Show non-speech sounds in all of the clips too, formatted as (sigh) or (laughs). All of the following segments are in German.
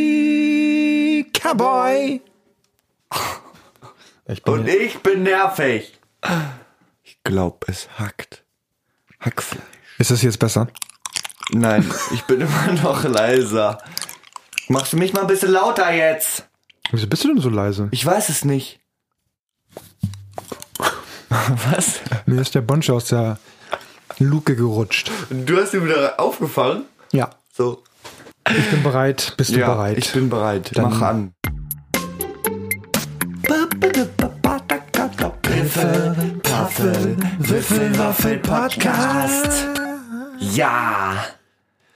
Hey, Cowboy! (laughs) Ich bin Und ich bin nervig. Ich glaub, es hackt. Hackfleisch. ist das jetzt besser? Nein, ich bin immer (laughs) noch leiser. Machst du mich mal ein bisschen lauter jetzt? Wieso bist du denn so leise? Ich weiß es nicht. (laughs) Was? Mir ist der Bonsch aus der Luke gerutscht. Du hast ihn wieder aufgefangen? Ja, So. Ich bin bereit. Bist du ja, bereit? ich bin bereit. Dann- Mach an. Griffel, Paffel, Wiffel, Waffel, Podcast. Ja.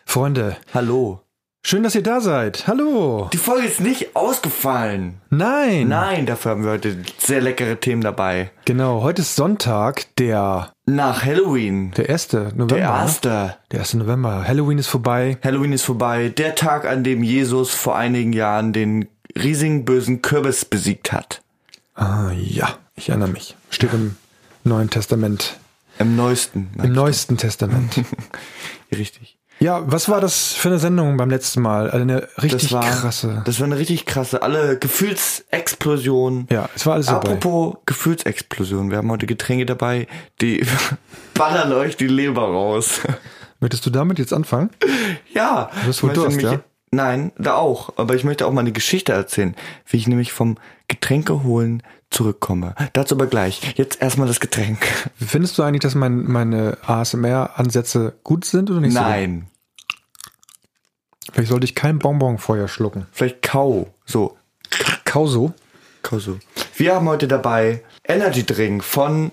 Freunde, Hallo. Schön, dass ihr da seid. Hallo. Die Folge ist nicht ausgefallen. Nein. Nein, dafür haben wir heute sehr leckere Themen dabei. Genau, heute ist Sonntag, der, Nach Halloween. der 1. November. Der ne? erste. Der 1. November. Halloween ist vorbei. Halloween ist vorbei. Der Tag, an dem Jesus vor einigen Jahren den riesigen bösen Kürbis besiegt hat. Ah, ja, ich erinnere mich. Steht im Neuen Testament. Im neuesten. Im Neuesten Testament. (laughs) Richtig. Ja, was war das für eine Sendung beim letzten Mal? Also eine richtig Das war krasse. Das war eine richtig krasse. Alle Gefühlsexplosionen. ja, es war alles dabei. Apropos Gefühlsexplosion. Wir haben heute Getränke dabei, die (laughs) ballern euch die Leber raus. Möchtest du damit jetzt anfangen? Ja. Du hast wohl Durst, ja? Nein, da auch. Aber ich möchte auch mal eine Geschichte erzählen, wie ich nämlich vom Getränke holen zurückkomme. Dazu aber gleich. Jetzt erstmal das Getränk. Findest du eigentlich, dass mein, meine ASMR-Ansätze gut sind oder nicht Nein. so? Vielleicht sollte ich kein Bonbon vorher schlucken. Vielleicht Kau. So. Kauso? Kau so. Wir haben heute dabei Energy Drink von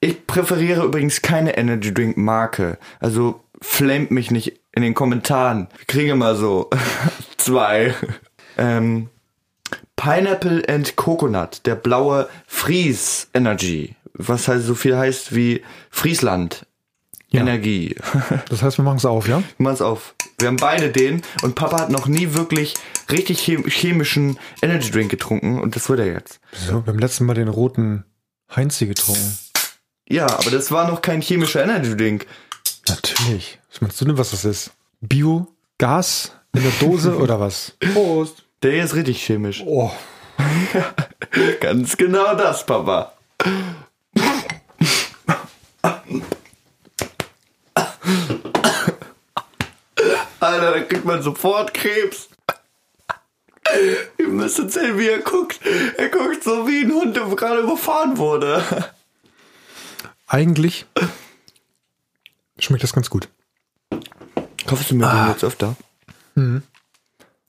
Ich präferiere übrigens keine Energy Drink Marke. Also flamet mich nicht in den Kommentaren. Wir kriegen immer so (laughs) zwei. Ähm, Pineapple and Coconut, der blaue Fries Energy. Was halt so viel heißt wie Friesland Ja. Energie. (laughs) Das heißt, wir machen es auf, ja? Mach's auf. Wir haben beide den und Papa hat noch nie wirklich richtig chem- chemischen Energy Drink getrunken und das wird er jetzt. So, wir haben letzten Mal den roten Heinzi getrunken. Ja, aber das war noch kein chemischer Energy Drink. Natürlich. Was meinst du denn, was das ist? Bio? Gas? In der Dose oder was? (laughs) Prost. Der ist richtig chemisch. Oh. (laughs) Ganz genau das, Papa. Alter, da kriegt man sofort Krebs. Ihr müsst sehen, wie er guckt. Er guckt so wie ein Hund, der gerade überfahren wurde. Eigentlich schmeckt das ganz gut. Kaufst du mir den jetzt öfter?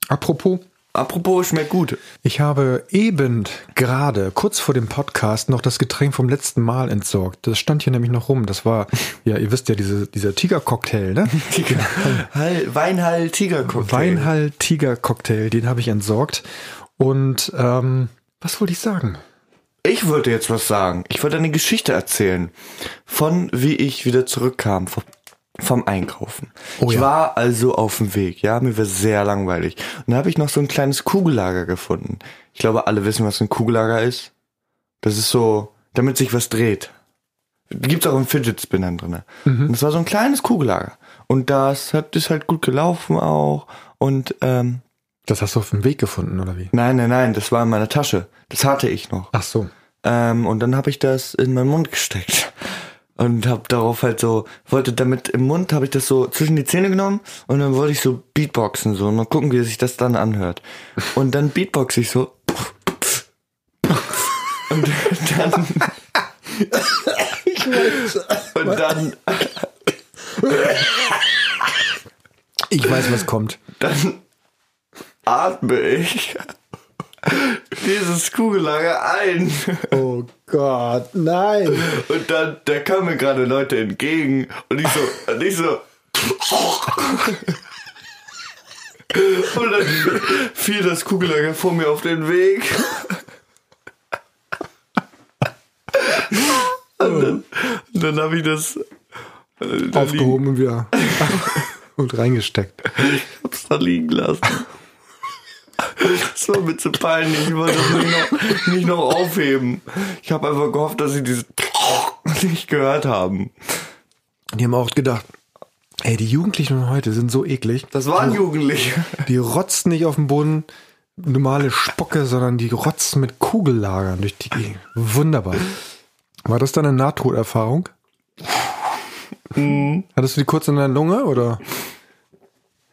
Apropos, Apropos, schmeckt gut. ich habe eben gerade kurz vor dem Podcast noch das Getränk vom letzten Mal entsorgt. Das stand hier nämlich noch rum. Das war, (laughs) ja, ihr wisst ja, diese, dieser Tiger-Cocktail, ne? (laughs) Tiger Cocktail, den habe ich entsorgt. Und ähm, was wollte ich sagen? Ich würde jetzt was sagen. Ich wollte eine Geschichte erzählen von wie ich wieder zurückkam vom, Einkaufen. Oh ich ja. war also auf dem Weg, ja, mir war sehr langweilig. Und da habe ich noch so ein kleines Kugellager gefunden. Ich glaube, alle wissen, was ein Kugellager ist. Das ist so, damit sich was dreht. Gibt's auch in Fidget Spinnern drinne. Und das war so ein kleines Kugellager. Und das hat ist halt gut gelaufen auch. Und ähm, Das hast du auf dem Weg gefunden, oder wie? nein, nein, nein, das war in meiner Tasche. Das hatte ich noch. Ach so. Ähm, und dann habe ich das in meinen Mund gesteckt. Und habe darauf halt so, wollte damit im Mund, habe ich das so zwischen die Zähne genommen und dann wollte ich so Beatboxen so und mal gucken, wie sich das dann anhört. Und dann Beatbox ich so. Und dann. Und dann, Ich weiß, was kommt. dann atme ich (laughs) dieses Kugellager ein. Oh Gott, nein. Und dann, da kamen mir gerade Leute entgegen und ich so, und ich so. Und dann fiel das Kugellager vor mir auf den Weg. Und dann, dann habe ich das äh, liegen, Aufgehoben und wieder (laughs) und reingesteckt. ich hab's da liegen lassen. Das war mir zu peinlich. Ich wollte das nicht noch, nicht noch aufheben. Ich habe einfach gehofft, dass sie dieses (laughs) nicht gehört haben. Die haben auch gedacht, Ey, die Jugendlichen von heute sind so eklig. Das waren Jugendliche. Die rotzen nicht auf dem Boden normale Spocke, sondern die rotzen mit Kugellagern durch die Gegend. Wunderbar. War das deine Nahtoderfahrung? Hattest du die kurz in der Lunge oder?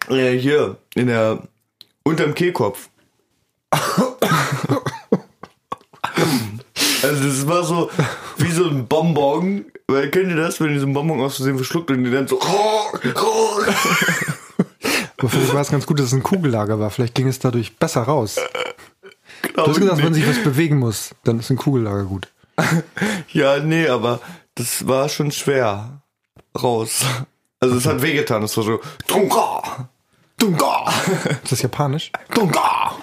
Äh, hier, in der, unterm Kehlkopf. Also das war so wie so ein Bonbon. Weil kennt ihr das, wenn ihr so einen Bonbon aus Versehen verschluckt und ihr dann so Aber vielleicht war es ganz gut, dass es ein Kugellager war. Vielleicht ging es dadurch besser raus. Du hast gesagt, wenn sich was bewegen muss, dann ist ein Kugellager gut. Ja, nee, aber das war schon schwer raus. Also es hat wehgetan, es war so Dunga! Dunga! Ist das japanisch? Dunga!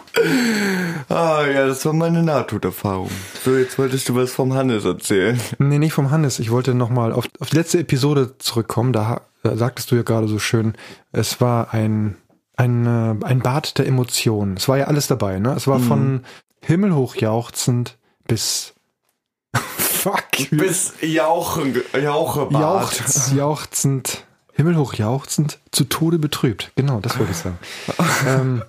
Ah ja, das war meine Nahtoderfahrung. So, jetzt wolltest du was vom Hannes erzählen. Nee, nicht vom Hannes. Ich wollte nochmal auf, auf die letzte Episode zurückkommen. Da, da sagtest du ja gerade so schön, es war ein, ein, äh, ein Bad der Emotionen. Es war ja alles dabei, ne? Es war von himmelhoch jauchzend bis (laughs) Fuck. Bis Jauchen, Jauchebad. Jauchz, jauchzend, himmelhoch jauchzend, zu Tode betrübt. Genau, das wollte ich sagen. (laughs) ähm,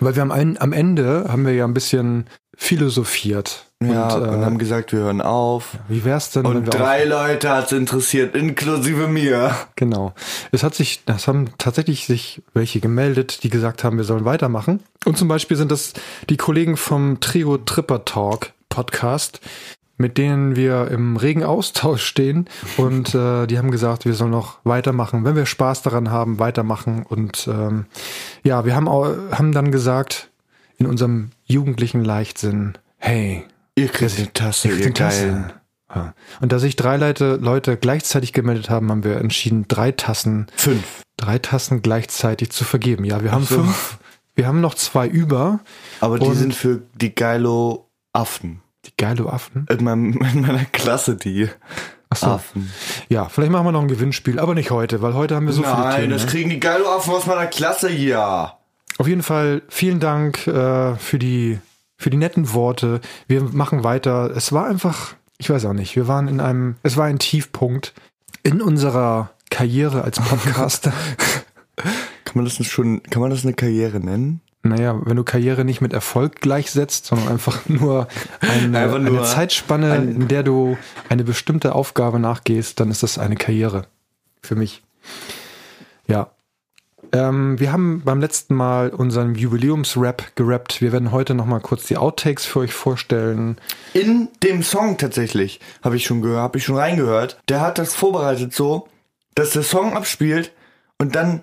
weil wir am, ein- am Ende haben wir ja ein bisschen philosophiert. Ja, und, und, äh, haben gesagt, wir hören auf. wie wär's denn, Und drei Leute hat's interessiert, inklusive mir. Genau. Es hat sich, das haben tatsächlich sich welche gemeldet, die gesagt haben, wir sollen weitermachen. Und zum Beispiel sind das die Kollegen vom Trio Tripper Talk Podcast, mit denen wir im regen Austausch stehen. Und äh, die haben gesagt, wir sollen noch weitermachen, wenn wir Spaß daran haben, weitermachen. Und ähm, ja, wir haben, auch, haben dann gesagt, in unserem jugendlichen Leichtsinn, hey, Ihr kriegt eine Tasse, ich ihr bin Tassen. Geilen. Ja. Und da sich drei Leute, Leute gleichzeitig gemeldet haben, haben wir entschieden, drei Tassen, Fünf. drei Tassen gleichzeitig zu vergeben. Ja, wir haben so. fünf. Wir haben noch zwei über. Aber die sind für die geilo Affen. Die geile Affen. In, meinem, in meiner Klasse die Ach so. Affen. Ja, vielleicht machen wir noch ein Gewinnspiel, aber nicht heute, weil heute haben wir so viele Nein, Themen. das ne? kriegen die geilo Affen aus meiner Klasse hier. Auf jeden Fall vielen Dank äh, für die für die netten Worte. Wir machen weiter. Es war einfach, ich weiß auch nicht, wir waren in einem, es war ein Tiefpunkt in unserer Karriere als Podcaster. (laughs) Kann man das schon, kann man das eine Karriere nennen? Naja, wenn du Karriere nicht mit Erfolg gleichsetzt, sondern einfach (laughs) nur eine, Einfach nur eine Zeitspanne, ein- in der du eine bestimmte Aufgabe nachgehst, dann ist das eine Karriere. Für mich. Ja. Ähm, wir haben beim letzten Mal unseren Jubiläumsrap gerappt. Wir werden heute nochmal kurz die Outtakes für euch vorstellen. In dem Song tatsächlich, habe ich schon gehört, habe ich schon reingehört. Der hat das vorbereitet so, dass der Song abspielt und dann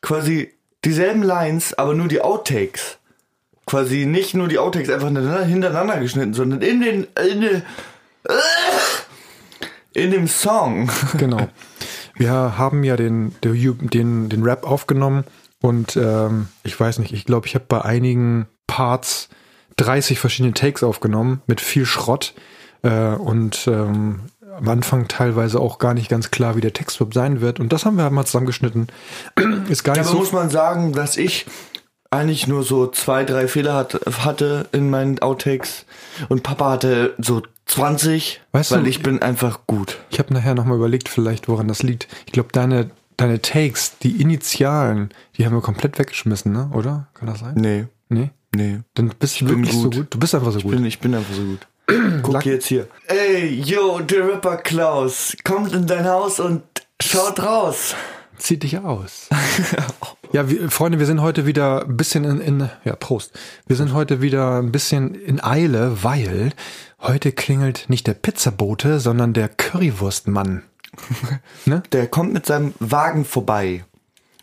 quasi dieselben Lines, aber nur die Outtakes. Quasi nicht nur die Outtakes einfach hintereinander, geschnitten, sondern in den in, den, in dem Song. (laughs) Genau. Wir haben ja den, den, den Rap aufgenommen und ähm, ich weiß nicht, ich glaube, ich habe bei einigen Parts 30 verschiedene Takes aufgenommen mit viel Schrott äh, und ähm, am Anfang teilweise auch gar nicht ganz klar, wie der Text überhaupt sein wird. Und das haben wir mal zusammengeschnitten. Ist gar nicht Aber so. muss man sagen, dass ich eigentlich nur so zwei, drei Fehler hat, hatte in meinen Outtakes und Papa hatte so 20, Weißt weil du- ich bin einfach gut. Ich habe nachher nochmal überlegt, vielleicht, woran das liegt. Ich glaube, deine, deine Takes, die Initialen, die haben wir komplett weggeschmissen, ne? Oder? Kann das sein? Nee, Nee? nee. Dann bist du wirklich so gut. gut. Du bist einfach so Ich gut. bin, ich bin einfach so gut. Guck jetzt hier. Ey, yo, der Rapper Klaus kommt in dein Haus und schaut raus. Zieh dich aus. (laughs) ja, wir, Freunde, wir sind heute wieder ein bisschen in, in, ja, Prost. Wir sind heute wieder ein bisschen in Eile, weil heute klingelt nicht der Pizzabote, sondern der Currywurstmann. (laughs) ne? Der kommt mit seinem Wagen vorbei.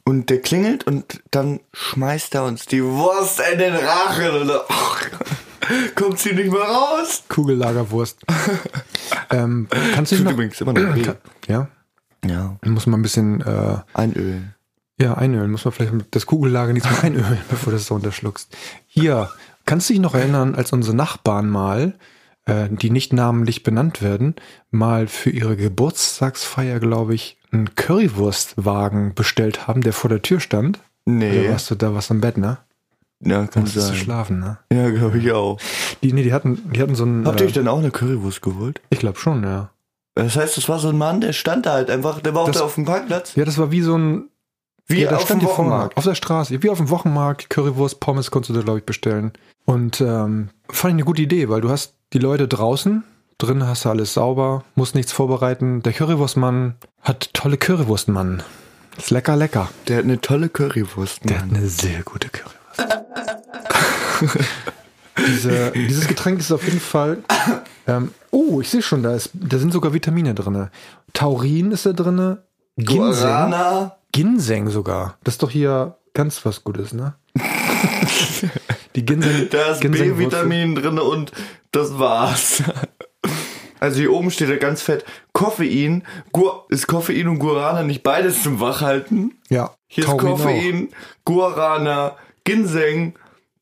Und der klingelt und dann schmeißt er uns die Wurst in den Rachen. Und (laughs) kommt sie nicht mehr raus. Kugellagerwurst. (laughs) ähm, kannst du Tut noch, übrigens immer noch weh. ja, Ja. muss man ein bisschen, äh, Einölen. Ja, einölen. Muss man vielleicht das Kugellager nicht mal (laughs) einölen, bevor du das so unterschluckst. Hier, kannst du dich noch erinnern, als unsere Nachbarn mal, äh, die nicht namentlich benannt werden, mal für ihre Geburtstagsfeier, glaube ich, einen Currywurstwagen bestellt haben, der vor der Tür stand? Nee. Oder warst du da was im Bett, ne? Ja, kann sein. schlafen, ne? Ja, glaube ich auch. Die, nee, die hatten, die hatten so einen. Habt ihr äh, euch dann auch eine Currywurst geholt? ich glaube schon, ja. Das heißt, das war so ein Mann, der stand da halt einfach, der war auch Das- da auf dem Parkplatz. Ja, das war wie so ein. Wie ja, da auf stand dem Wochenmarkt. Auf der Straße. Wie auf dem Wochenmarkt. Currywurst, Pommes konntest du da, glaube ich, bestellen. Und ähm, fand ich eine gute Idee, weil du hast die Leute draußen. Drin hast du alles sauber, musst nichts vorbereiten. Der Currywurstmann hat tolle Currywurstmann. Ist lecker, lecker. Der hat eine tolle Currywurst. Der hat eine sehr gute Currywurst. (laughs) Diese, dieses Getränk ist auf jeden Fall. Ähm, oh, ich sehe schon, da, ist, da sind sogar Vitamine drin. Taurin ist da drin. Ginseng. Guarana. Ginseng sogar. Das ist doch hier ganz was Gutes, ne? (laughs) Die Ginseng. Da ist. B-Vitamin drin und das war's. Also hier oben steht ja ganz fett Koffein. Gu ist Koffein und Guarana nicht beides zum Wachhalten? Ja. Hier Taurin ist Koffein, Guarana, Ginseng,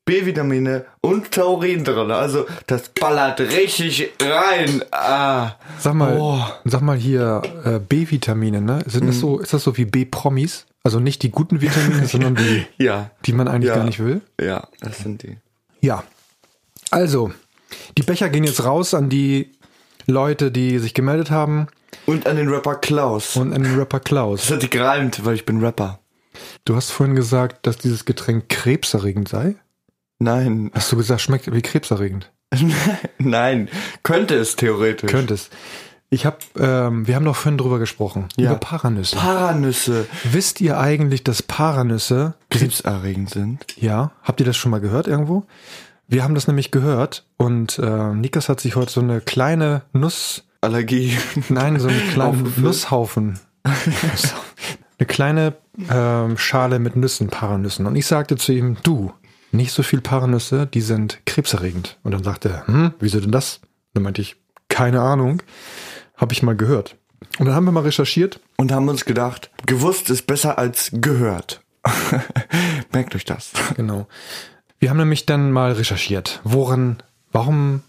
B-Vitamine und Taurin drin. Also das ballert richtig rein. Ah. Sag mal, Oh. sag mal hier äh, B-Vitamine, ne? Sind das so, ist das so wie B-Promis? Also nicht die guten Vitamine, (laughs) sondern die, Ja, die man eigentlich Ja. gar nicht will? ja, das sind die. Ja. Also, die Becher gehen jetzt raus an die Leute, die sich gemeldet haben Und an den Rapper Klaus. und an den Rapper das Klaus. hat die gereimt, weil ich bin Rapper. Du hast vorhin gesagt, dass dieses Getränk krebserregend sei. Nein, Hast du gesagt, schmeckt wie krebserregend? (laughs) nein, könnte es theoretisch. Könnte es. Ich habe, ähm, wir haben doch vorhin drüber gesprochen. Ja. Über Paranüsse. Paranüsse Wisst ihr eigentlich, dass Paranüsse, krebserregend sind. ja, habt ihr das schon mal gehört irgendwo? Wir haben das nämlich gehört und äh, Nikas hat sich heute so eine kleine Nuss, Allergie. nein, so eine kleine Aufgefüllt. Nusshaufen, (laughs) eine kleine ähm, Schale mit Nüssen, Paranüssen. Und ich sagte zu ihm, du, nicht so viel Paranüsse, die sind krebserregend. Und dann sagte er, hm, wieso denn das? Dann meinte ich, keine Ahnung, habe ich mal gehört. Und dann haben wir mal recherchiert Und haben uns gedacht, gewusst ist besser als gehört. (laughs) Merkt euch das. Genau. Wir haben nämlich dann mal recherchiert, woran, warum,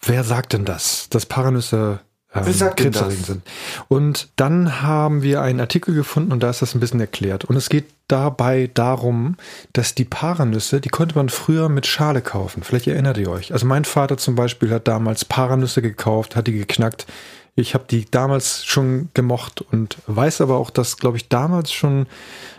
wer sagt denn das, dass Paranüsse ähm, krebserregend sind? Und dann haben wir einen Artikel gefunden und da ist das ein bisschen erklärt. Und es geht dabei darum, dass die Paranüsse, die konnte man früher mit Schale kaufen. Vielleicht erinnert ihr euch. Also mein Vater zum Beispiel hat damals Paranüsse gekauft, hat die geknackt. Ich habe die damals schon gemocht und weiß aber auch, dass, glaube ich, damals schon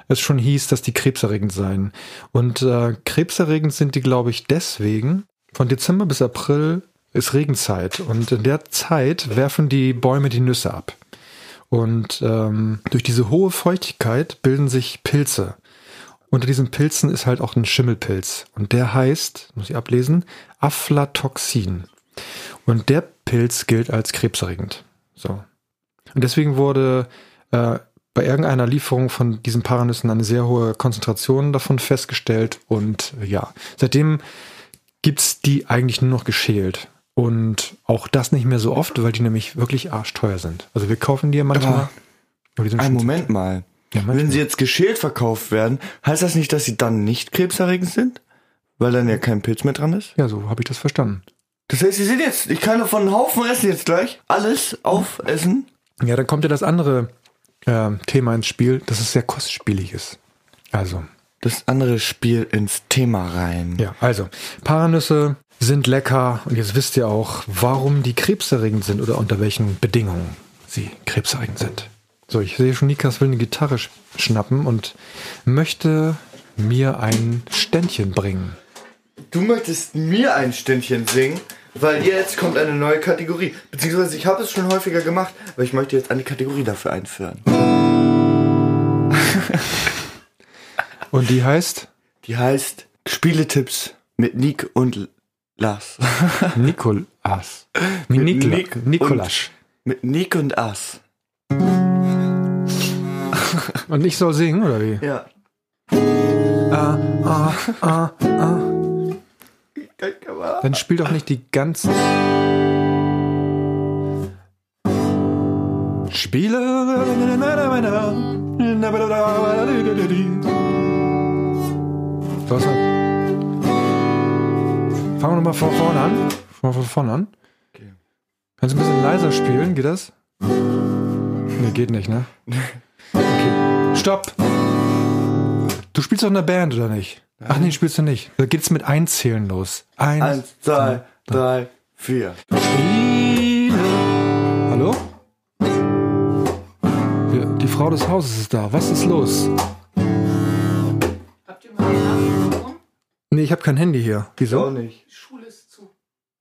es schon hieß, dass die krebserregend seien. Und äh, krebserregend sind die, glaube ich, deswegen. Von Dezember bis April ist Regenzeit und in der Zeit werfen die Bäume die Nüsse ab. Und ähm, durch diese hohe Feuchtigkeit bilden sich Pilze. Unter diesen Pilzen ist halt auch ein Schimmelpilz. Und der heißt, muss ich ablesen, Aflatoxin. Und der Pilz gilt als krebserregend. So. Und deswegen wurde äh, bei irgendeiner Lieferung von diesen Paranüssen eine sehr hohe Konzentration davon festgestellt. Und ja, seitdem gibt's die eigentlich nur noch geschält. Und auch das nicht mehr so oft, weil die nämlich wirklich arschteuer sind. Also wir kaufen die ja manchmal. Aber aber schon- Moment mal. Ja, manchmal. Wenn sie jetzt geschält verkauft werden, heißt das nicht, dass sie dann nicht krebserregend sind? Weil dann ja kein Pilz mehr dran ist? Ja, so habe ich das verstanden. Das heißt, sie sind jetzt, ich kann davon einen Haufen essen jetzt gleich. Alles aufessen. Ja, dann kommt ja das andere ähm, Thema ins Spiel, dass es sehr kostspielig ist. Also, Das andere Spiel ins Thema rein. ja, also, Paranüsse sind lecker und jetzt wisst ihr auch, warum die krebserregend sind oder unter welchen Bedingungen sie krebserregend sind. So, ich sehe schon, Nikas will eine Gitarre sch schnappen und möchte mir ein Ständchen bringen. Du möchtest mir ein Ständchen singen, weil jetzt kommt eine neue Kategorie. Beziehungsweise ich habe es schon häufiger gemacht, aber ich möchte jetzt eine Kategorie dafür einführen. Und die heißt Die heißt Spieletipps mit Nick und Lars. (laughs) Nikolas. Nikla Nick und- Nikolasch. mit Nick und Ass. (laughs) Und ich soll singen, oder wie? Ja. Ah, ah, ah, ah. Dann spiel doch nicht die ganzen. Spiele. Was? Fangen wir nochmal von vorne an. Fangen wir von vorne an. Okay. Kannst du ein bisschen leiser spielen? Geht das? (laughs) Nee, geht nicht, ne? Okay. Stopp! Du spielst doch in der Band, oder nicht? Ach nee, spielst du nicht. Da geht's mit Einzählen los. Eins, Eins, zwei, drei, vier. Spiele. Hallo? Die Frau des Hauses ist da. Was ist los? Nee, ich habe kein Handy hier. Auch Wieso? nicht. Die Schule ist zu.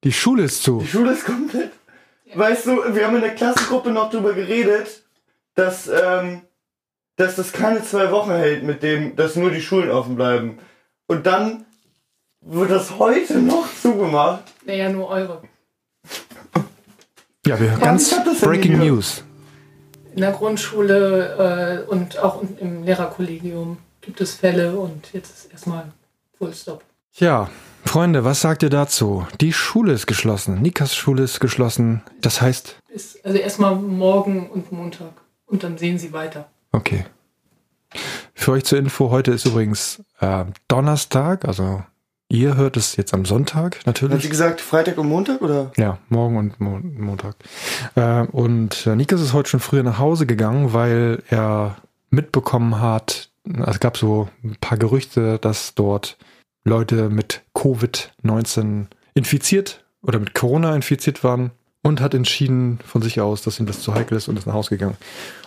Die Schule ist zu. Die Schule ist komplett. Weißt du, wir haben in der Klassengruppe noch drüber geredet, dass, ähm, dass das keine zwei Wochen hält, mit dem, dass nur die Schulen offen bleiben. Und dann wird das heute noch zugemacht. Naja, nur eure. Ja, wir hören Warum ganz Breaking? News. In der Grundschule äh, und auch im Lehrerkollegium gibt es Fälle und jetzt ist erstmal Full Stop. Ja, Freunde, was sagt ihr dazu? Die Schule ist geschlossen. Nikas Schule ist geschlossen. Das heißt, Ist also erstmal morgen und Montag. Und dann sehen sie weiter. okay. Für euch zur Info, heute ist übrigens äh, Donnerstag, also ihr hört es jetzt am Sonntag Hat sie natürlich. gesagt, Freitag und Montag oder? Ja, morgen und Mo Montag. Äh, und äh, Nikas ist heute schon früher nach Hause gegangen, weil er mitbekommen hat, also es gab so ein paar Gerüchte, dass dort Leute mit Covid-19 infiziert oder mit Corona infiziert waren und hat entschieden von sich aus, dass ihm das zu heikel ist und ist nach Hause gegangen.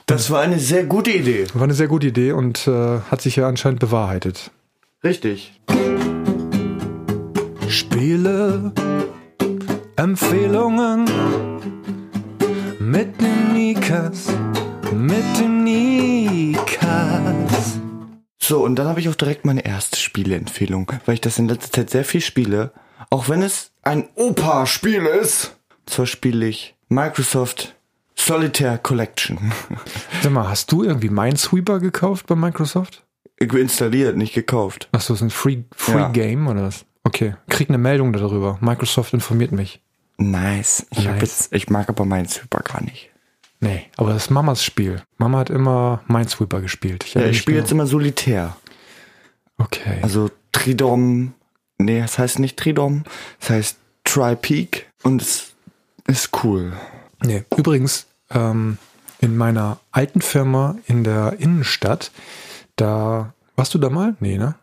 Das war eine sehr gute Idee. War eine sehr gute Idee und äh, hat sich ja anscheinend bewahrheitet. Richtig. Spiele, Empfehlungen mit dem Nikas, mit dem Nikas. So, und dann habe ich auch direkt meine erste Spieleempfehlung, weil ich das in letzter Zeit sehr viel spiele. Auch wenn es ein Opa-Spiel ist. Zwar spiele ich Microsoft Solitaire Collection. (laughs) Sag mal, hast du irgendwie Minesweeper gekauft bei Microsoft? Installiert, nicht gekauft. Achso, ist ein Free, Free Ja. Game oder was? Okay, krieg eine Meldung darüber. Microsoft informiert mich. Nice. Ich, Nice. jetzt, ich mag aber meinen Super gar nicht. Nee, aber das ist Mamas Spiel. Mama hat immer Minesweeper gespielt. Ja, erinnere ich spiele genau. jetzt immer Solitär. Okay. Also Tridom. Nee, das heißt nicht Tridom. Das heißt Tri-Peak. Und es ist cool. Nee, übrigens, ähm, in meiner alten Firma in der Innenstadt, da warst du da mal? Nee, ne?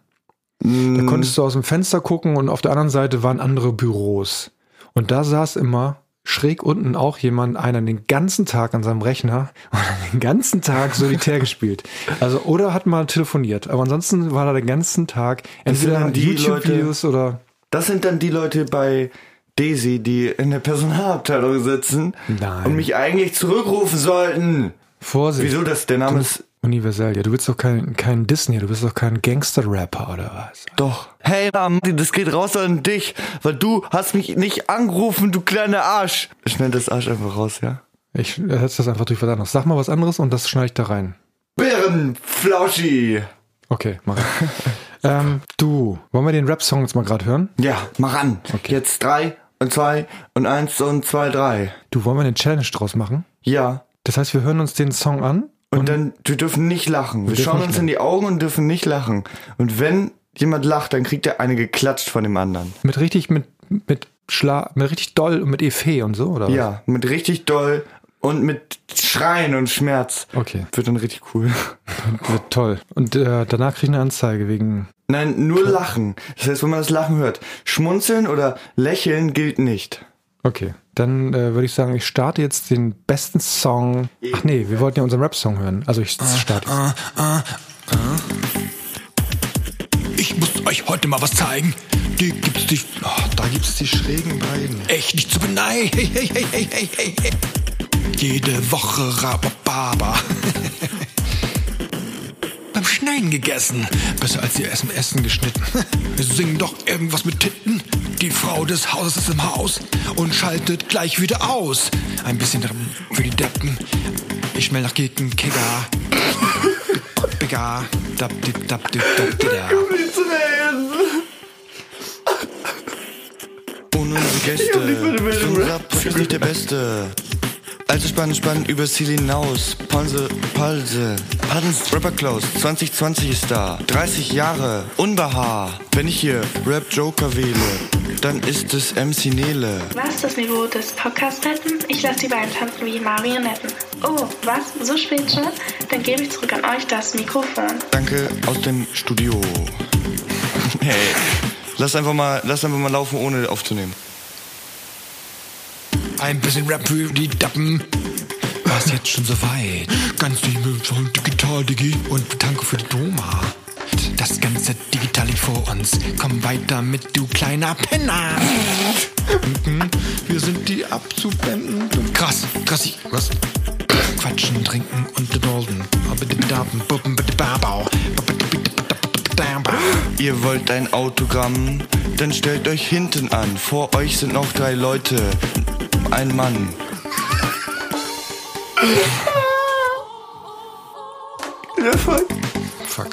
Da Mm, konntest du aus dem Fenster gucken und auf der anderen Seite waren andere Büros. Und da saß immer schräg unten auch jemand, einer den ganzen Tag an seinem Rechner (laughs) und den ganzen Tag solitär gespielt. Also, oder hat mal telefoniert. Aber ansonsten war er den ganzen Tag entweder YouTube-Videos oder. Das sind dann die Leute bei Daisy, die in der Personalabteilung sitzen Nein. und mich eigentlich zurückrufen sollten. Vorsicht. Wieso das? Der Name ist Universell, ja. Du bist doch kein, kein Disney, du bist doch kein Gangster-Rapper oder was? doch. Hey, Martin, das geht raus an dich, weil du hast mich nicht angerufen, du kleiner Arsch. Schnell das Arsch einfach raus, ja? Ich setze das einfach durch was anderes. Sag mal was anderes und das schneide ich da rein. Bärenflauschi. Okay, mach. (laughs) ähm, du, wollen wir den Rap-Song jetzt mal gerade hören? Ja, mach an. Jetzt drei und zwei und eins und zwei, drei. Du, wollen wir eine Challenge draus machen? Ja. Das heißt, wir hören uns den Song an Und, dann, wir dürfen nicht lachen. Wir, dürfen schauen uns in die Augen und dürfen nicht lachen. Und wenn jemand lacht, dann kriegt er eine geklatscht von dem anderen. mit richtig, mit, mit Schla mit richtig doll und mit Efe und so, oder was? Ja, mit richtig doll und mit Schreien und Schmerz. Okay, Wird dann richtig cool. wird toll. Und äh, danach kriege ich eine Anzeige wegen. Nein, nur lachen. Das heißt, wenn man das Lachen hört, schmunzeln oder lächeln gilt nicht. Okay, dann äh, würde ich sagen, ich starte jetzt den besten Song. Ach nee, wir wollten ja unseren Rap-Song hören. Also ich starte jetzt. Ich muss euch heute mal was zeigen. Die gibt's die. Oh, Da gibt's die schrägen beiden. echt nicht zu beneiden. Hey, hey, hey, hey, hey, hey, hey. Jede Woche Rabababa. (laughs) Beim Schneiden gegessen. Besser als ihr Essen Essen geschnitten. Wir singen doch irgendwas mit Titten. Die Frau des Hauses ist im Haus und schaltet gleich wieder aus. Ein bisschen für die Deppen. Ich schnell nach Gegen Kegger. Bigger. Dab, dip, dab, dip, dab, dida. Ohne unsere Gäste. Rap ist nicht der Beste. Also spannend, spannend über Ziel hinaus. Panse, Palse. Paddens Rapper Klaus, 2020 ist da. 30 Jahre, Unbehaar. Wenn ich hier Rap Joker wähle, dann ist es MC Nele. Was das Niveau des Podcasts retten? Ich lasse die beiden tanzen wie Marionetten. Oh, was? So spät schon? Dann gebe ich zurück an euch das Mikrofon. Danke aus dem Studio. (laughs) Hey, lass einfach mal, lass einfach mal laufen, ohne aufzunehmen. Ein bisschen Rap für die Dappen. war's jetzt schon soweit. Ganz voll digital, Digi. Und danke für die Doma. Das ganze Digital liegt vor uns. Komm weiter mit, du kleiner Penner. Mhm, Wir sind die abzuwenden. Krass, krass, was? Quatschen, trinken und gedulden. Ihr wollt ein Autogramm? Dann stellt euch hinten an. Vor euch sind noch drei Leute. Ein Mann. Fuck.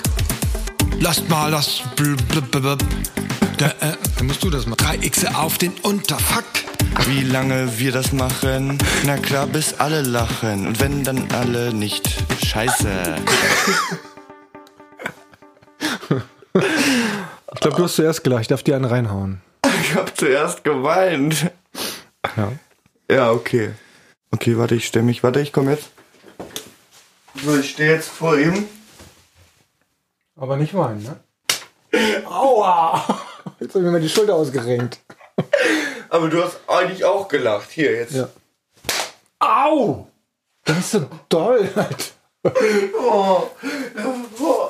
Lasst mal das. Da, äh, dann musst du das mal. Drei Xe auf den Unterfuck. Wie lange wir das machen? Na klar, bis alle lachen. Und wenn dann alle nicht. Scheiße. Ich glaube, du hast zuerst gelacht. Ich darf dir einen reinhauen. Ich hab zuerst geweint. Ja. Ja, okay. Okay, warte, ich stell mich. Warte, ich komme jetzt. So, ich stehe jetzt vor ihm. Aber nicht weinen, ne? (laughs) Aua! Jetzt habe ich mir mal die Schulter ausgerenkt. Aber du hast eigentlich auch gelacht. Hier, jetzt. Ja. Au! Das ist so doll, Alter. Oh. Oh.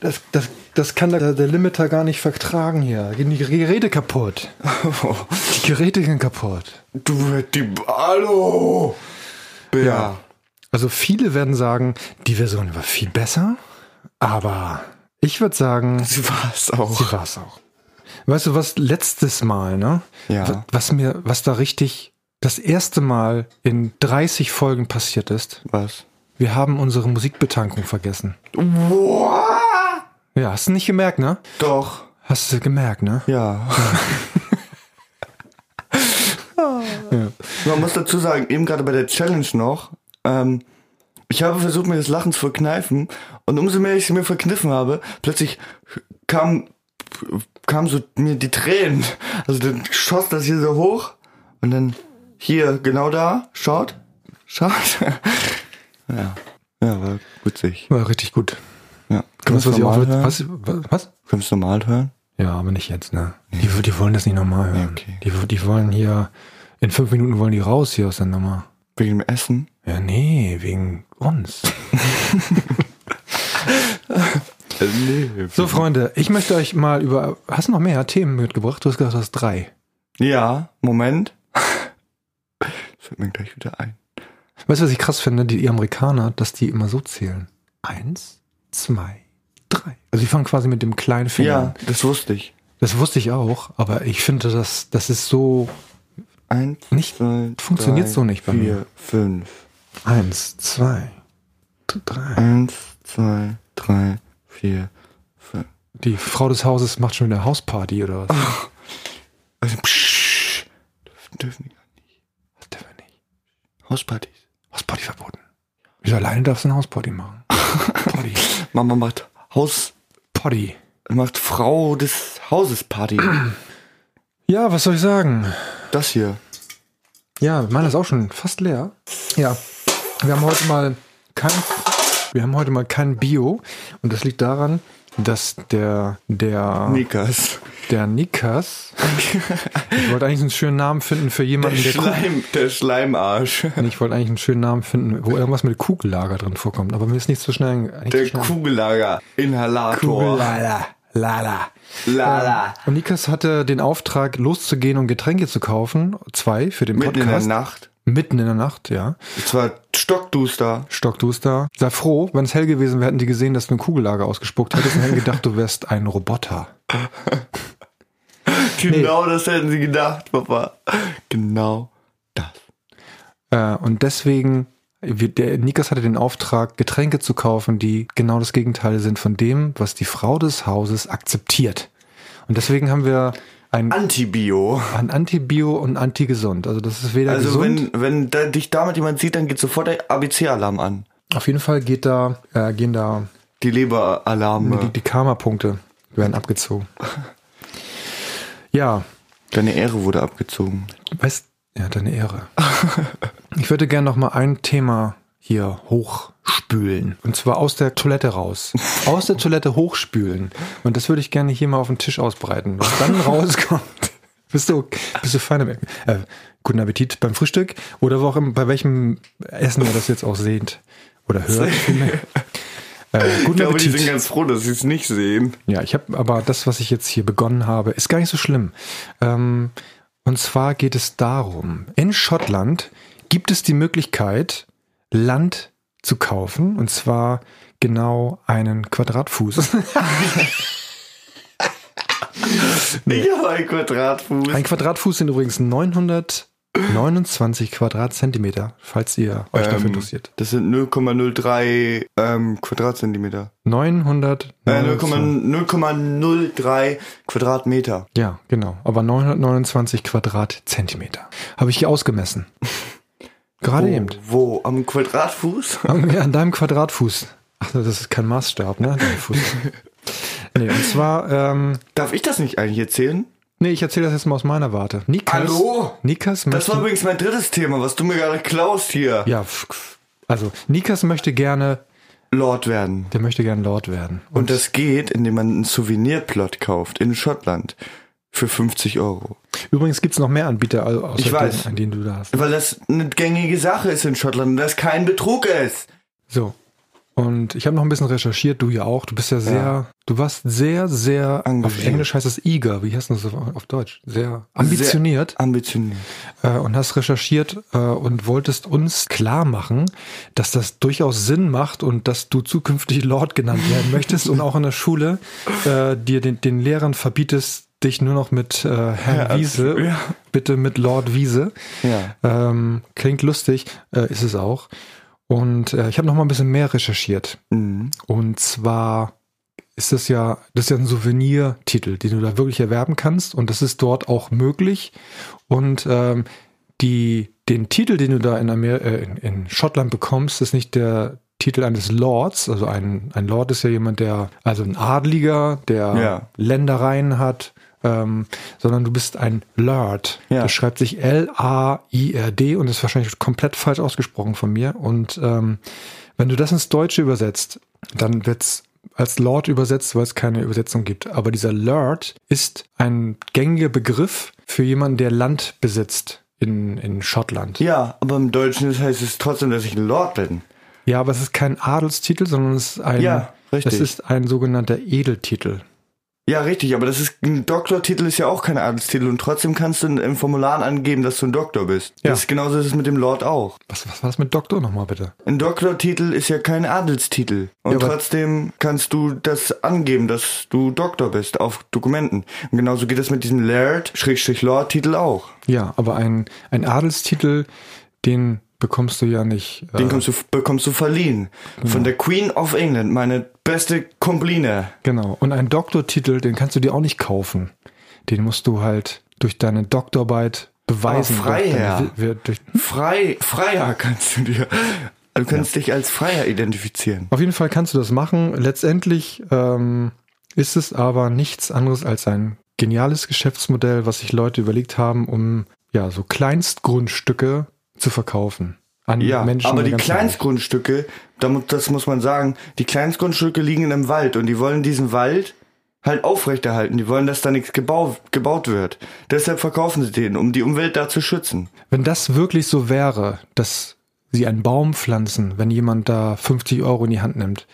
Das, das, das kann der, der Limiter gar nicht vertragen hier. Gehen die Geräte kaputt. (laughs) Die Geräte gehen kaputt. Du, die. Hallo! Ja. Also viele werden sagen, die Version war viel besser, aber ich würde sagen, Sie war es auch. sie war es auch. Weißt du, was letztes Mal, ne? Ja. Was, was mir, was da richtig das erste Mal in 30 Folgen passiert ist, Was? wir haben unsere Musikbetankung vergessen. What? Ja, hast du nicht gemerkt, ne? Doch. Hast du gemerkt, ne? (laughs) Ja. Man muss dazu sagen, eben gerade bei der Challenge noch, ähm, ich habe versucht, mir das Lachen zu verkneifen und umso mehr ich sie mir verkniffen habe, plötzlich kam, kam so mir die Tränen. Also dann schoss das hier so hoch und dann hier, genau da, schaut, schaut. (laughs) ja. Ja, war witzig. War richtig gut. Kannst du auch, normal hören? was, was? Kannst du normal hören? Ja, aber nicht jetzt, ne? Die, die wollen das nicht normal hören. okay. Die, die wollen hier, in fünf Minuten wollen die raus hier aus der Nummer. Wegen dem Essen? Ja, nee, wegen uns. (laughs) nee. So, Freunde, ich möchte euch mal über. Hast du noch mehr Themen mitgebracht? Du hast gesagt, du hast drei. Ja, Moment. Das (laughs) fällt mir gleich wieder ein. Weißt du, was ich krass finde? Die, Amerikaner, dass die immer so zählen. Eins, zwei. Also die fangen quasi mit dem kleinen Finger Ja, an. das wusste ich. Das wusste ich auch, aber ich finde, das, das ist so. Eins, Nicht- zwei, funktioniert drei, so nicht bei vier, mir. fünf. Eins, zwei, drei. Eins, zwei, drei, vier, fünf. Die Frau des Hauses macht schon wieder Hausparty oder was? (laughs) Also, psch, dürfen, dürfen die gar nicht. Was darf er nicht? Hauspartys. Hausparty verboten. Wieso alleine darfst du eine Hausparty machen? (laughs) Mama macht Haus, Potty. macht Frau des Hauses Party. (clears throat) Ja, was soll ich sagen? Das hier. Ja, meiner ist auch schon fast leer. Ja, wir haben heute mal kein, wir haben heute mal kein Bio und das liegt daran, dass der der Nikas. Der Nikas, ich wollte eigentlich einen schönen Namen finden für Der jemanden, der, Schleim, der Schleimarsch. ich wollte eigentlich einen schönen Namen finden, wo irgendwas mit Kugellager drin vorkommt, aber mir ist nicht so schnell nicht Der so schnell. Kugellager. Inhalator. Kugellager. Lala. Lala. Und Nikas hatte den Auftrag, loszugehen und Getränke zu kaufen. Zwei für den Mitten in der Podcast. Nacht. Mitten in der Nacht, ja. Es war stockduster. Stockduster. Sei froh, wenn es hell gewesen wäre, hätten die gesehen, dass du ein Kugellager ausgespuckt hättest und hätten gedacht, du wärst ein Roboter. (laughs) Genau das hätten sie gedacht, Papa. Genau das. Äh, und deswegen, wir- der Nikas hatte den Auftrag, Getränke zu kaufen, die genau das Gegenteil sind von dem, was die Frau des Hauses akzeptiert. Und deswegen haben wir ein, Antibio. ein Anti-Bio und Anti-Gesund. Also das ist weder Also gesund. wenn, wenn da, dich damit jemand sieht, dann geht sofort der ABC-Alarm an. Auf jeden Fall geht da, äh, gehen da Die Leberalarme. die, die Karma-Punkte werden abgezogen. (laughs) Ja, Deine Ehre wurde abgezogen. weißt, ja, deine Ehre. (laughs) Ich würde gerne noch mal ein Thema hier hochspülen. Und zwar aus der Toilette raus. Aus der Toilette hochspülen. Und das würde ich gerne hier mal auf den Tisch ausbreiten. Was dann (laughs) rauskommt, Bist du, bist du fein äh, Guten Appetit beim Frühstück oder wo auch bei welchem Essen ihr das jetzt auch seht oder hört. (laughs) Äh, Ich glaube, die Appetit. sind ganz froh, dass sie es nicht sehen. Ja, ich habe aber das, was ich jetzt hier begonnen habe, ist gar nicht so schlimm. Ähm, und zwar geht es darum, in Schottland gibt es die Möglichkeit, Land zu kaufen, und zwar genau einen Quadratfuß. Ich habe einen Quadratfuß. Ein Quadratfuß sind übrigens 929 Quadratzentimeter, falls ihr euch dafür Ähm, interessiert. Das sind 0,03 ähm, Quadratzentimeter. 900. Äh, 0,03 Quadratmeter. Ja, genau. Aber 929 Quadratzentimeter. Habe ich hier ausgemessen. (laughs) Gerade eben. Wo? Am Quadratfuß? (laughs) Ja, an deinem Quadratfuß. Ach, das ist kein Maßstab, ne? Dein Fuß. (laughs) nee, und zwar, ähm, Darf ich das nicht eigentlich erzählen? Nee, ich erzähle das jetzt mal aus meiner Warte. Nikas. Hallo? Nikas Das möchte, war übrigens mein drittes Thema, was du mir gerade klaust hier. ja, also Nikas möchte gerne, Lord werden. der möchte gerne Lord werden. Und das geht, indem man einen Souvenirplot kauft in Schottland für 50 Euro. Übrigens gibt's noch mehr Anbieter, au- außer Ich weiß. Den, an denen du da hast. Weil das eine gängige Sache ist in Schottland und das kein Betrug ist. So. Und ich habe noch ein bisschen recherchiert, du ja auch. Du bist ja sehr, du warst sehr, sehr, auf Engagiert. Englisch heißt es eager, wie heißt das auf auf Deutsch? Sehr ambitioniert. Sehr ambitioniert. äh, und hast recherchiert äh, und wolltest uns klar machen, dass das durchaus Sinn macht und dass du zukünftig Lord genannt werden möchtest und auch in der Schule äh, dir den, den Lehrern verbietest, dich nur noch mit äh, Herrn Ja, Wiese, ja. bitte mit Lord Wiese. Ja. Ähm, klingt lustig, äh, ist es auch. Und äh, ich habe noch mal ein bisschen mehr recherchiert. Mhm. Und zwar ist das ja, das ist ja ein Souvenirtitel, den du da wirklich erwerben kannst. Und das ist dort auch möglich. Und ähm, die, den Titel, den du da in, Amer äh, in, in Schottland bekommst, ist nicht der Titel eines Lords. Also ein, ein Lord ist ja jemand, der, also ein Adliger, der Ja. Ländereien hat. Ähm, sondern du bist ein Lord. Ja. Das schreibt sich L-A-I-R-D und ist wahrscheinlich komplett falsch ausgesprochen von mir. Und ähm, wenn du das ins Deutsche übersetzt, dann wird's als Lord übersetzt, weil es keine Übersetzung gibt. Aber dieser Lord ist ein gängiger Begriff für jemanden, der Land besitzt in, in Schottland. Ja, aber im Deutschen heißt es trotzdem, dass ich ein Lord bin. Ja, aber es ist kein Adelstitel, sondern es ist ein, Ja, richtig. es ist ein sogenannter Edeltitel. Ja, richtig, aber das ist ein Doktortitel ist ja auch kein Adelstitel und trotzdem kannst du in- im Formular angeben, dass du ein Doktor bist. Ja. Das ist genauso ist es mit dem Lord auch. Was, was war das mit Doktor nochmal bitte? Ein Doktortitel ist ja kein Adelstitel. Und Ja, trotzdem kannst du das angeben, dass du Doktor bist auf Dokumenten. Und genauso geht es mit diesem Laird, Schrägstrich Lord-Titel auch. Ja, aber ein, ein Adelstitel, den bekommst du ja nicht. Den äh, kommst du, bekommst du verliehen. Von der Queen of England, meine beste Kompline. Genau. Und einen Doktortitel, den kannst du dir auch nicht kaufen. Den musst du halt durch deine Doktorarbeit beweisen. Aber durch Freiherr. wir- durch, Frei, Freier kannst du dir. Du kannst dich als Freier identifizieren. auf jeden Fall kannst du das machen. Letztendlich ähm, ist es aber nichts anderes als ein geniales Geschäftsmodell, was sich Leute überlegt haben, um ja so Kleinstgrundstücke zu verkaufen. An Ja, Menschen aber die. Kleinstgrundstücke, das muss man sagen, die Kleinstgrundstücke liegen in einem Wald und die wollen diesen Wald halt aufrechterhalten. Die wollen, dass da nichts gebaut, gebaut wird. Deshalb verkaufen sie den, um die Umwelt da zu schützen. Wenn das wirklich so wäre, dass sie einen Baum pflanzen, wenn jemand da 50 Euro in die Hand nimmt,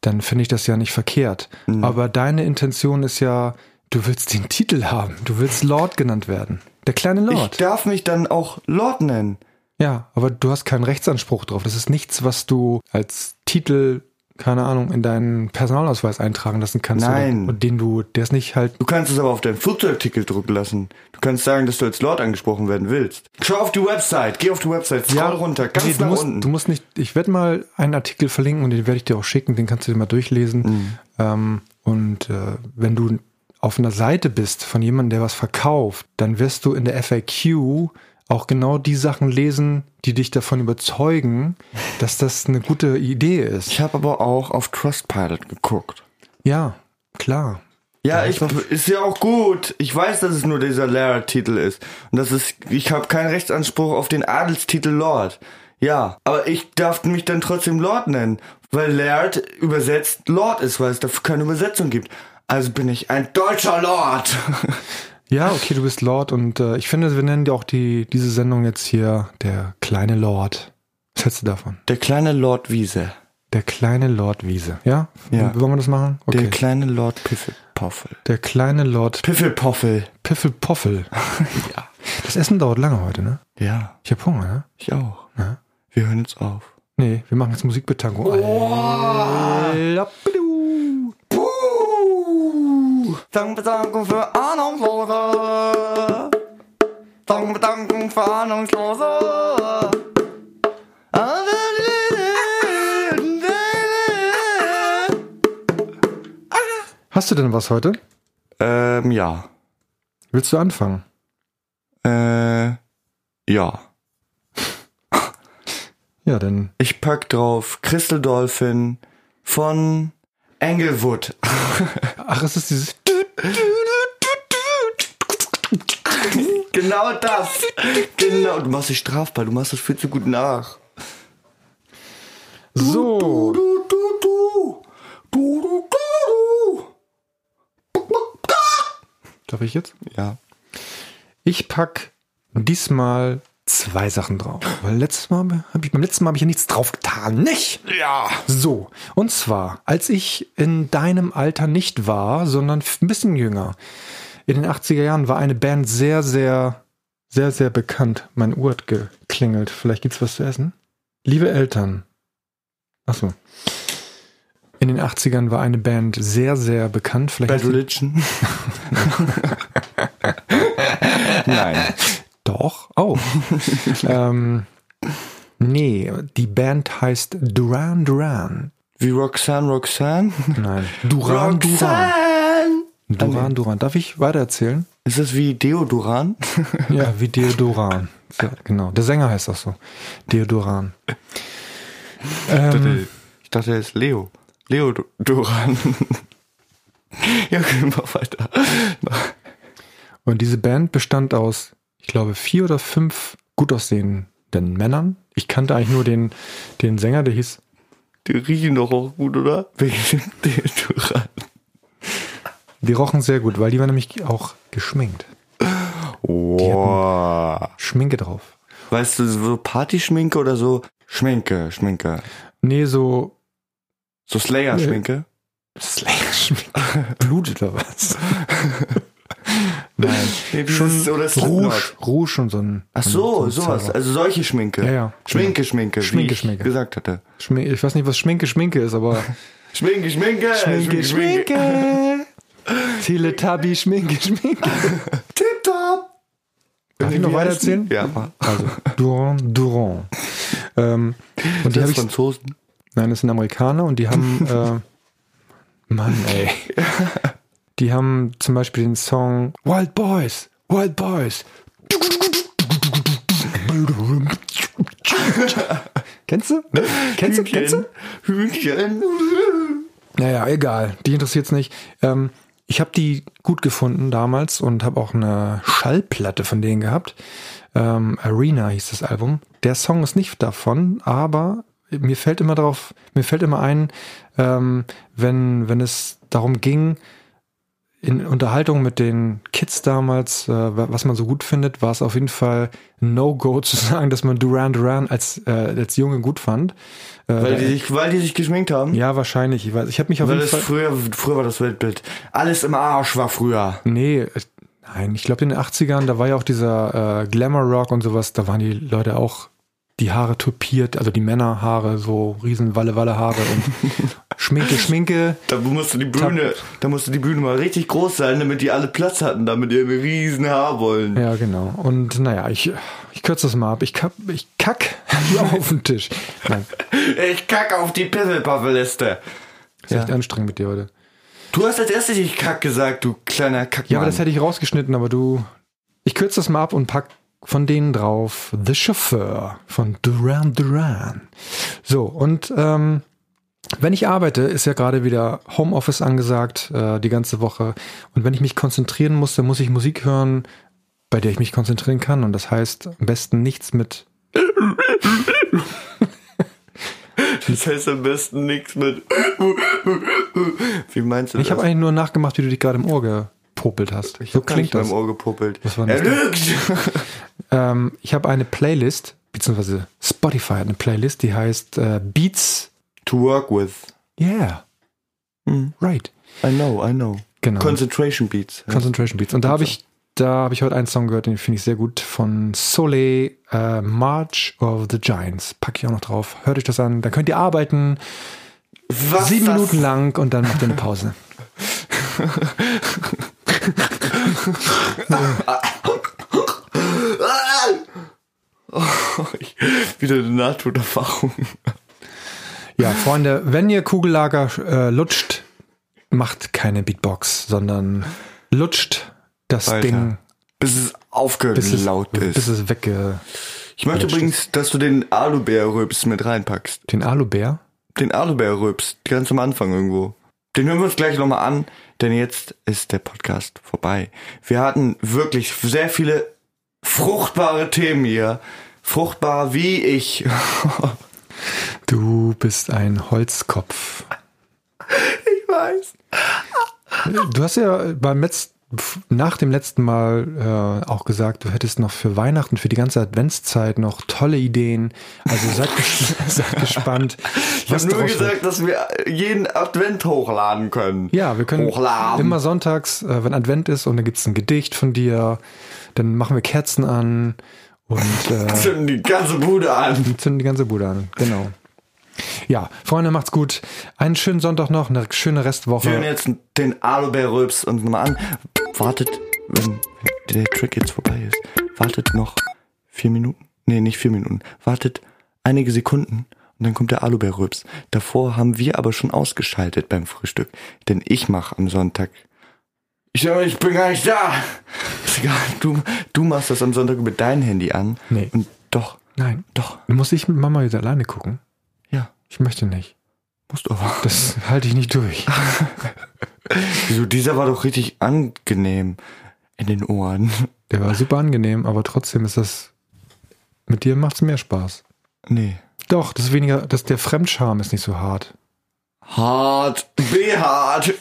dann finde ich das ja nicht verkehrt. Mhm. Aber deine Intention ist ja, du willst den (laughs) Titel haben. Du willst Lord genannt werden. Der kleine Ich Lord. darf mich dann auch Lord nennen. Ja, aber du hast keinen Rechtsanspruch drauf. Das ist nichts, was du als Titel, keine Ahnung, in deinen Personalausweis eintragen lassen kannst. Nein. Und den du, der ist nicht halt Du kannst es aber auf deinen Flugzeugticket drucken lassen. Du kannst sagen, dass du als Lord angesprochen werden willst. Schau auf die Website, geh auf die Website, scroll runter, ganz nee, du nach musst, unten. Du musst nicht, ich werde mal einen Artikel verlinken und den werde ich dir auch schicken, den kannst du dir mal durchlesen. Mhm. Ähm, und äh, wenn du auf einer Seite bist von jemandem, der was verkauft, dann wirst du in der FAQ auch genau die Sachen lesen, die dich davon überzeugen, dass das eine gute Idee ist. ich habe aber auch auf Trustpilot geguckt. Ja, klar. Ja, ich, ist ja auch gut. Ich weiß, dass es nur dieser Lehrertitel ist. Und das ist, ich habe keinen Rechtsanspruch auf den Adelstitel Lord. Ja, aber ich darf mich dann trotzdem Lord nennen, weil Laird übersetzt Lord ist, weil es dafür keine Übersetzung gibt. Also bin ich ein deutscher Lord. (laughs) Ja, okay, du bist Lord und äh, ich finde, wir nennen dir auch die, diese Sendung jetzt hier der kleine Lord. Was hältst du davon? Der kleine Lord Wiese. Der kleine Lord Wiese. Ja? Ja. Wollen wir das machen? Okay. Der kleine Lord Piffelpoffel. Der kleine Lord Piffelpoffel. Piffelpoffel. (laughs) ja. Das Essen dauert lange heute, ne? Ja, Ich hab Hunger, ne? ich auch. Ja. Wir hören jetzt auf. Nee, wir machen jetzt Musikbetango. Oh. Dankbedankung für Ahnungslose. Dankbedankung für Ahnungslose. Hast du denn was heute? Ähm, ja. Willst du anfangen? Äh, ja. (laughs) Ja, dann. Ich pack drauf Crystal Dolphin von Englewood. Ach, es ist dieses. Genau das. Genau. Du machst dich strafbar. Du machst das viel zu gut nach. So. Du, du, du. Du, du, du, Darf ich jetzt? du. Ja. Ich pack diesmal zwei Sachen drauf. Weil letztes Mal hab ich, beim letzten Mal habe ich ja nichts drauf getan. Nicht? Ja. So. Und zwar, als ich in deinem Alter nicht war, sondern ein bisschen jünger. In den 80er Jahren war eine Band sehr, sehr, sehr, sehr bekannt. Mein Uhr hat geklingelt. Vielleicht gibt's was zu essen? Liebe Eltern. Ach so. In den 80ern war eine Band sehr, sehr bekannt. Vielleicht Bad Religion. (laughs) (laughs) Nein. Doch, auch. (laughs) ähm, nee, die Band heißt Duran Duran. Wie Roxanne Roxanne? Nein, Duran Duran. Roxanne! Duran Duran. Darf ich weitererzählen? Ist das wie Deodoran? (laughs) Ja, wie Deodoran. Ja, genau. Der Sänger heißt auch so. Deodoran. Ähm, ich dachte, er ist Leo. Leo Duran. (laughs) ja, gehen wir weiter. und diese Band bestand aus, ich glaube, vier oder fünf gut aussehenden Männern. Ich kannte eigentlich nur den, den Sänger, der hieß Die riechen doch auch gut, oder? Wegen dem Deodoran. Die rochen sehr gut, weil die waren nämlich auch geschminkt. Wow. Schminke drauf. Weißt du, so Partyschminke oder so Schminke, Schminke. Nee, so So Slayer-Schminke? Slayer-Schminke. Blut oder was? (laughs) Nein. Nee, Schon oder Rouge. Rouge und so ein. Ach so, sowas. Also solche Schminke. Ja, ja. Schminke, Schminke. Schminke, ich Schminke. gesagt hatte. Schminke, ich weiß nicht, was Schminke, Schminke ist, aber. (laughs) Schminke, Schminke. Schminke. (laughs) Teletubby, Schminke, Schminke. (laughs) Tipptopp. Darf ich noch weiter erzählen? Ja. Also, Duran, Duran. Ähm, und die Das ich. Franzosen. Nein, das sind Amerikaner und die haben. äh, Mann, ey. Die haben zum Beispiel den Song Wild Boys, Wild Boys. Kennst du? Kennst du? Kennst du? Hühnchen. Naja, egal. Die interessiert's nicht. Ähm, ich habe die gut gefunden damals und habe auch eine Schallplatte von denen gehabt. Ähm, Arena hieß das Album. Der Song ist nicht davon, aber mir fällt immer darauf, mir fällt immer ein, ähm, wenn, wenn es darum ging, in Unterhaltung mit den Kids damals, äh, wa- was man so gut findet, war es auf jeden Fall No-Go (laughs) zu sagen, dass man Duran Duran als, äh, als Junge gut fand. Äh, Weil die sich, weil die sich geschminkt haben. ja, wahrscheinlich. Ich weiß, ich habe mich auf Weil jeden Fall. früher, früher war das Weltbild. Alles im Arsch war früher. Nee, äh, nein, ich glaube in den 80ern, da war ja auch dieser äh, Glamour Rock und sowas, da waren die Leute auch die Haare tupiert, also die Männerhaare, so riesen Walle-Walle-Haare und (laughs) Schminke, Schminke. Da musste die Bühne, da musste die Bühne mal richtig groß sein, damit die alle Platz hatten, damit die einen riesen Haarbollen. Ja, genau. Und naja, ich, ich kürze das mal ab. Ich, kack, ich kack (laughs) auf den Tisch. Nein, Ich kack auf die Pimmelpappelliste. ist echt anstrengend mit dir heute. Du hast als erstes ich kack gesagt, du kleiner Kackmann. Ja, aber das hätte ich rausgeschnitten, aber du. Ich kürze das mal ab und pack von denen drauf The Chauffeur von Duran Duran. So, und ähm, wenn ich arbeite, ist ja gerade wieder Homeoffice angesagt, äh, die ganze Woche. Und wenn ich mich konzentrieren muss, dann muss ich Musik hören, bei der ich mich konzentrieren kann. Und das heißt am besten nichts mit. Das heißt am besten nichts mit. Wie meinst du Ich das? habe eigentlich nur nachgemacht, wie du dich gerade im Ohr gepopelt hast. Ich so nicht klingt das. meinem Ohr gepopelt. Was war er das denn? lügt! (laughs) Ähm, ich habe eine Playlist, beziehungsweise Spotify hat eine Playlist, die heißt äh, Beats. To work with. Yeah. Hm. Right. I know, I know. Genau. Concentration Beats. Concentration Beats. Und da habe ich, da habe ich heute einen Song gehört, den finde ich sehr gut, von Soleil, äh, March of the Giants. Packe ich auch noch drauf. Hört euch das an. Dann könnt ihr arbeiten, Was sieben das- Minuten lang und dann macht ihr eine Pause. Ich- (laughs) (laughs) Wieder eine Nahtoderfahrung. Ja, Freunde, wenn ihr Kugellager äh, lutscht, macht keine Beatbox, sondern lutscht das Weiter. Ding, Bis es aufgehört bis es, laut ist. bis es wegge... ich möchte übrigens, dass du den Alubeer-Rübs mit reinpackst. Den Alubär? Den Alubeer-Rübs, ganz am Anfang irgendwo. Den hören wir uns gleich nochmal an, denn jetzt ist der Podcast vorbei. Wir hatten wirklich sehr viele fruchtbare Themen hier. Fruchtbar wie ich. (laughs) Du bist ein Holzkopf. ich weiß. Du hast ja beim letzten, nach dem letzten Mal äh, auch gesagt, du hättest noch für Weihnachten, für die ganze Adventszeit noch tolle Ideen. Also seid, (laughs) seid gespannt. Ich habe nur daraus wird. gesagt, dass wir jeden Advent hochladen können. Ja, wir können Hochladen. immer sonntags, äh, wenn Advent ist und dann gibt's ein Gedicht von dir, dann machen wir Kerzen an und äh, (laughs) Zünden die ganze Bude an. zünden die ganze Bude an. Genau. Ja, Freunde, macht's gut. Einen schönen Sonntag noch, eine schöne Wir hören Restwoche. jetzt den Alubeer-Rübs uns nochmal an. Wartet, wenn, der Trick jetzt vorbei ist, wartet noch vier Minuten. Nee, nicht vier Minuten. Wartet einige Sekunden und dann kommt der Alubeer-Rübs. Davor haben wir aber schon ausgeschaltet beim Frühstück. Denn ich mache am Sonntag. Ich sag mal, ich bin gar nicht da. Ist egal, du, du machst das am Sonntag über dein Handy an. Nee. Und doch, Nein, doch, du musst nicht mit Mama wieder alleine gucken. Ich möchte nicht. musst du aber. Das halte ich nicht durch. (laughs) Wieso, dieser war doch richtig angenehm in den Ohren. Der war super angenehm, aber trotzdem ist das. Mit dir macht's mehr Spaß. Nee. Doch, das ist weniger, das, der Fremdscham ist nicht so hart. Hart, behaart.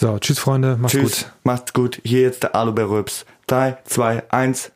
So, tschüss Freunde, macht's Tschüss, gut. macht's gut. Hier jetzt der Alubeer-Rübs. 3, 2, 1.